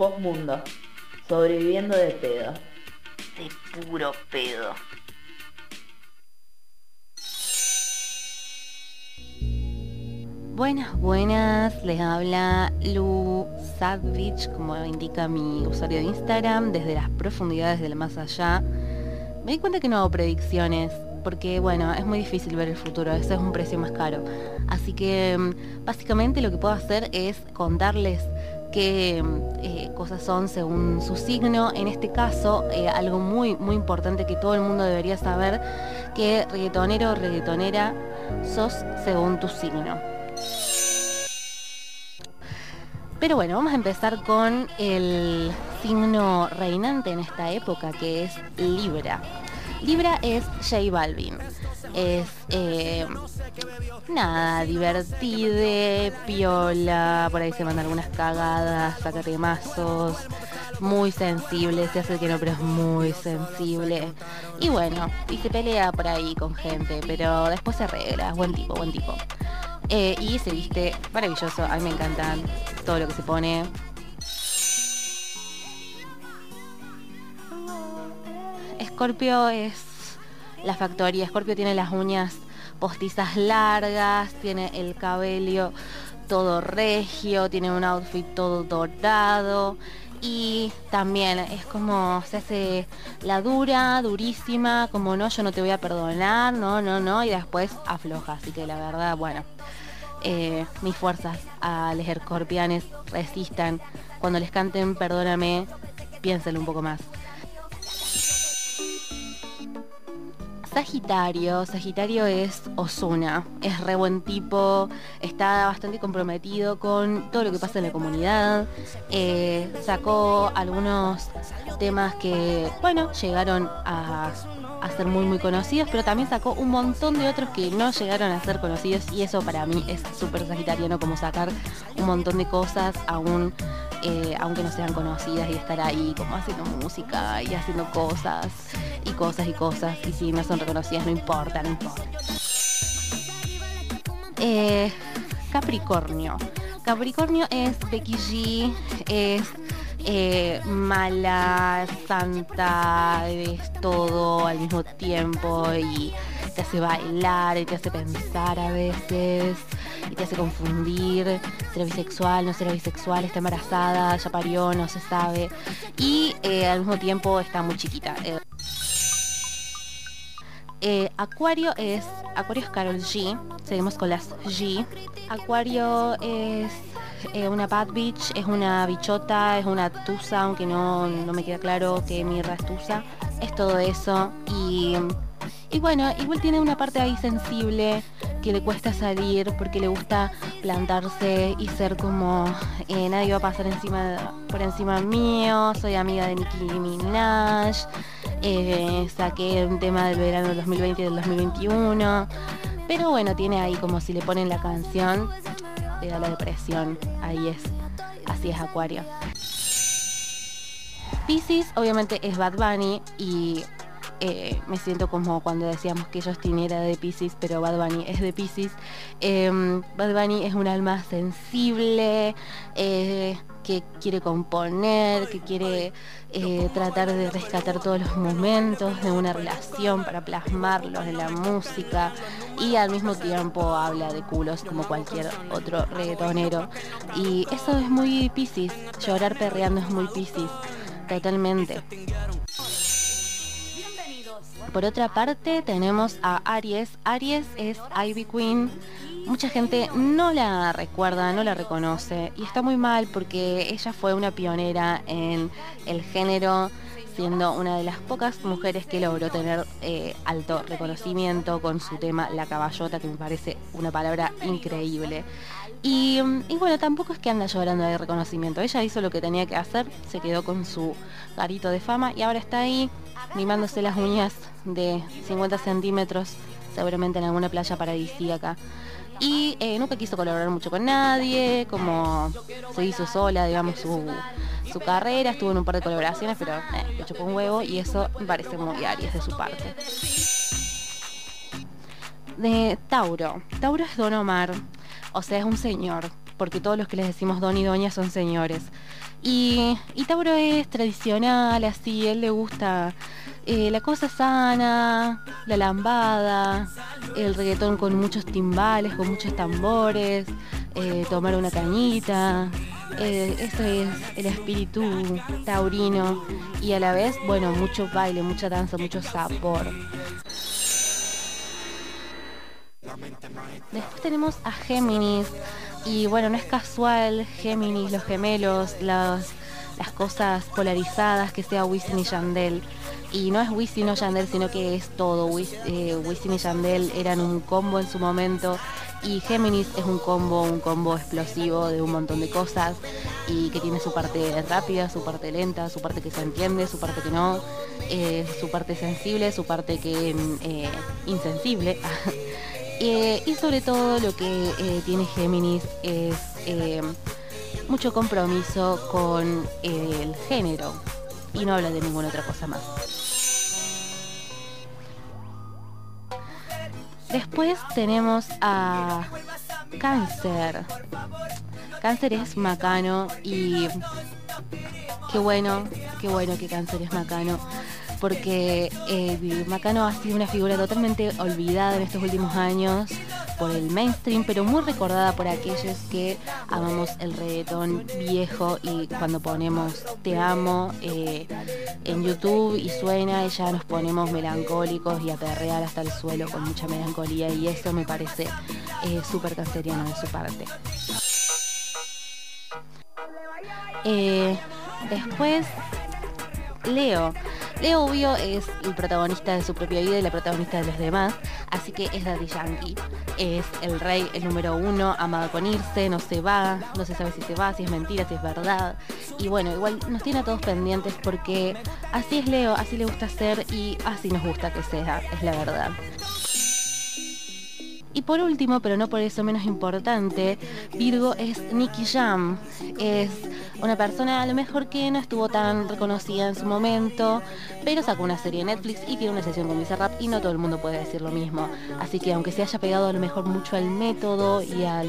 Postmundo. Sobreviviendo de pedo. De puro pedo. Buenas, buenas, les habla Lu Sadvich, como indica mi usuario de Instagram, desde las profundidades del más allá. Me di cuenta que no hago predicciones, porque bueno, es muy difícil ver el futuro, ese es un precio más caro. Así que mm, básicamente lo que puedo hacer es contarles qué eh, cosas son según su signo. En este caso, eh, algo muy, muy importante que todo el mundo debería saber, que reggaetonero o reggaetonera sos según tu signo. Pero bueno, vamos a empezar con el signo reinante en esta época, que es Libra. Libra es J Balvin. Es eh, nada, divertide, piola, por ahí se manda algunas cagadas, saca temazos, muy sensible, se hace que no, pero es muy sensible. Y bueno, y se pelea por ahí con gente, pero después se arregla, buen tipo, buen tipo. Eh, y se viste maravilloso, a mí me encanta todo lo que se pone. Scorpio es la factoría. Scorpio tiene las uñas postizas largas, tiene el cabello todo regio, tiene un outfit todo dorado y también es como se hace la dura, durísima, como no, yo no te voy a perdonar, no, no, no, y después afloja. Así que la verdad, bueno, eh, mis fuerzas a los escorpianes resistan. Cuando les canten, perdóname, piénsenlo un poco más. Sagitario, Sagitario es Osuna, es re buen tipo, está bastante comprometido con todo lo que pasa en la comunidad, eh, sacó algunos temas que, bueno, llegaron a, a, ser muy muy conocidos, pero también sacó un montón de otros que no llegaron a ser conocidos y eso para mí es súper sagitariano como sacar un montón de cosas aún eh, aunque no sean conocidas y estar ahí como haciendo música y haciendo cosas y cosas y cosas y si no son reconocidas no importa, no importa. Eh, Capricornio. Capricornio es Becky G, es eh, mala, santa, es todo al mismo tiempo y te hace bailar y te hace pensar a veces te hace confundir, será bisexual, no será bisexual, está embarazada, ya parió, no se sabe. Y eh, al mismo tiempo está muy chiquita. Eh, eh, Acuario es Acuario es Carol G. Seguimos con las G. Acuario es una bad bitch, es una bichota, es una tusa, aunque no, no me queda claro que mi es tusa. Es todo eso y y bueno, igual tiene una parte ahí sensible que le cuesta salir porque le gusta plantarse y ser como eh, nadie va a pasar encima por encima mío, soy amiga de Nicki Minaj, eh, saqué un tema del verano del 2020 y del 2021, pero bueno, tiene ahí como si le ponen la canción, le da la depresión, ahí es, así es Acuario. Pisces obviamente es Bad Bunny y eh, me siento como cuando decíamos que Justin era de Pisces, pero Bad Bunny es de Pisces. Em, Bad Bunny es un alma sensible, eh, que quiere componer, que quiere eh, tratar de rescatar todos los momentos de una relación para plasmarlos en la música y al mismo tiempo habla de culos como cualquier otro reggaetonero. Y eso es muy Pisces, llorar perreando es muy Pisces, totalmente. Por otra parte tenemos a Aries. Aries es Ivy Queen. Mucha gente no la recuerda, no la reconoce y está muy mal porque ella fue una pionera en el género siendo una de las pocas mujeres que logró tener eh, alto reconocimiento con su tema La Caballota, que me parece una palabra increíble. Y, y, bueno, tampoco es que anda llorando de reconocimiento. Ella hizo lo que tenía que hacer, se quedó con su garito de fama y ahora está ahí mimándose las uñas de 50 centímetros, seguramente en alguna playa paradisíaca. Y eh, nunca quiso colaborar mucho con nadie, como se hizo sola, digamos, su, su carrera, estuvo en un par de colaboraciones, pero eh, le chupó un huevo y eso parece muy Aries de su parte. De Tauro. Tauro es Don Omar, o sea, es un señor, porque todos los que les decimos Don y Doña son señores. Y, y Tauro es tradicional, así, él le gusta eh, la cosa sana, la lambada, el reggaetón con muchos timbales, con muchos tambores, eh, tomar una cañita. Eh, eso es el espíritu taurino y a la vez, bueno, mucho baile, mucha danza, mucho sabor. Después tenemos a Géminis y bueno, no es casual, Géminis, los gemelos, las, cosas polarizadas que sea Wisin y Yandel. Y no es Wisin o Yandel, sino que es todo. Eh, Wisin y Yandel eran un combo en su momento y Géminis es un combo, un combo explosivo de un montón de cosas y que tiene su parte rápida, su parte lenta, su parte que se entiende, su parte que no, eh, su parte sensible, su parte que eh, insensible. Eh, y sobre todo lo que tiene Géminis es mucho compromiso con el género y no habla de ninguna otra cosa más. Después tenemos a Cáncer. Cáncer es macano y qué bueno, qué bueno que Cáncer es macano porque eh, Macano ha sido una figura totalmente olvidada en estos últimos años por el mainstream, pero muy recordada por aquellos que amamos el reggaetón viejo y cuando ponemos Te amo eh, en YouTube y suena y ya nos ponemos melancólicos y a hasta el suelo con mucha melancolía y eso me parece eh, súper canceriano de su parte. después, Leo. Leo Obvio es el protagonista de su propia vida y la protagonista de los demás, así que es Daddy Yankee. Es el rey, el número uno, amado con irse, no se va, no se sabe si se va, si es mentira, si es verdad. Y bueno, igual nos tiene a todos pendientes porque así es Leo, así le gusta ser y así nos gusta que sea, es la verdad. Y por último, pero no por eso menos importante, Virgo es Nicky Jam. Es una persona a lo mejor que no estuvo tan reconocida en su momento, pero sacó una serie de Netflix y tiene una sesión con Bizarrap y no todo el mundo puede decir lo mismo. Así que aunque se haya pegado a lo mejor mucho al método y al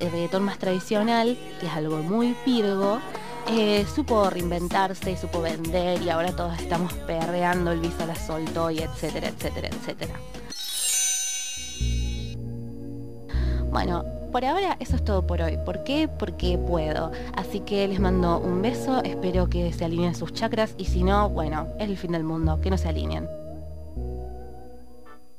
eh, reggaetón más tradicional, que es algo muy Virgo, eh, supo reinventarse, supo vender y ahora todos estamos perreando, el Visa la soltó y etcétera, etcétera, etcétera. Bueno, por ahora eso es todo por hoy. ¿Por qué? Porque puedo. Así que les mando un beso, espero que se alineen sus chakras y si no, bueno, es el fin del mundo, que no se alineen.